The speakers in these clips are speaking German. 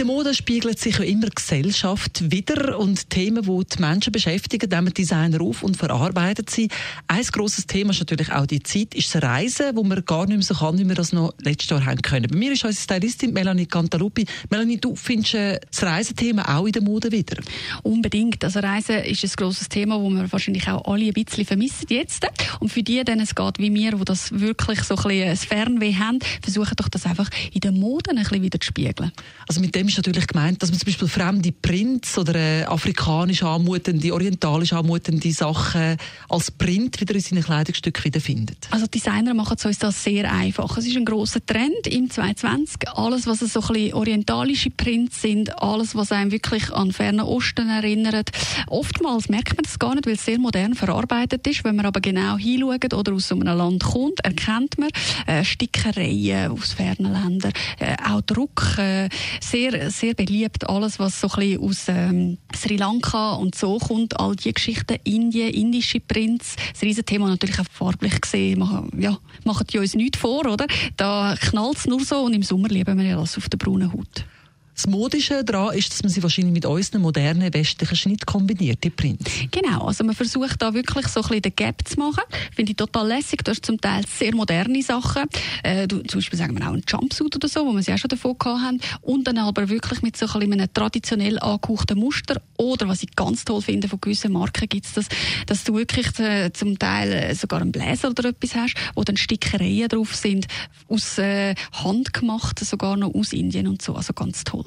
Der Mode spiegelt sich ja immer Gesellschaft wieder und Themen, die die Menschen beschäftigen, nehmen Designer auf und verarbeiten sie. Ein grosses Thema ist natürlich auch die Zeit, ist das Reisen, wo man gar nicht mehr so kann, wie wir das noch letztes Jahr haben können. Bei mir ist unsere Stylistin Melanie Cantaluppi. Melanie, du findest äh, das Reisethema auch in der Mode wieder? Unbedingt. Also Reisen ist ein grosses Thema, das wir wahrscheinlich auch alle ein bisschen vermissen jetzt. Und für die, denen es geht wie mir, die das wirklich so ein bisschen ein Fernweh haben, versuchen doch das einfach in der Mode ein bisschen wieder zu spiegeln. Also mit dem ist natürlich gemeint, dass man zum Beispiel fremde Prints oder äh, afrikanisch anmutende, orientalisch anmutende Sachen als Print wieder in seinen Kleidungsstücken wiederfindet. Also Designer machen es uns das sehr einfach. Es ist ein großer Trend im 2020. Alles, was so ein bisschen orientalische Prints sind, alles, was einem wirklich an fernen Osten erinnert. Oftmals merkt man das gar nicht, weil es sehr modern verarbeitet ist. Wenn man aber genau hinschaut oder aus so einem Land kommt, erkennt man äh, Stickereien aus fernen Ländern, äh, auch Druck, äh, sehr sehr, beliebt. Alles, was so ein bisschen aus ähm, Sri Lanka und so kommt, all die Geschichten, Indien, indische Prinz, das Riesenthema natürlich auch farblich gesehen, machen, ja, machen die uns nichts vor, oder? Da knallt es nur so und im Sommer lieben wir ja alles auf der braunen Haut. Das Modische daran ist, dass man sie wahrscheinlich mit unseren modernen westlichen Schnitt kombiniert, die Prints. Genau, also man versucht da wirklich so ein bisschen den Gap zu machen. Finde ich total lässig. Du hast zum Teil sehr moderne Sachen. Äh, du, zum Beispiel sagen wir auch einen Jumpsuit oder so, wo wir sie auch schon davon gehabt haben. Und dann aber wirklich mit so ein bisschen einem traditionell angehauchten Muster. Oder was ich ganz toll finde, von gewissen Marken gibt es das, dass du wirklich äh, zum Teil äh, sogar einen Bläser oder etwas hast, wo dann Stickereien drauf sind, aus äh, Hand gemacht, sogar noch aus Indien und so. Also ganz toll.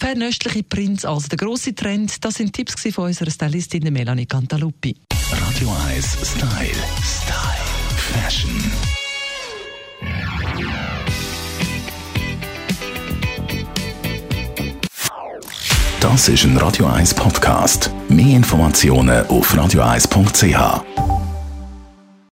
Fernöstliche Prints als der grosse Trend, das sind Tipps von unserer Stylistin Melanie Cantaluppi. Radio 1 Style. Style. Fashion. Das ist ein Radio 1 Podcast. Mehr Informationen auf radio1.ch.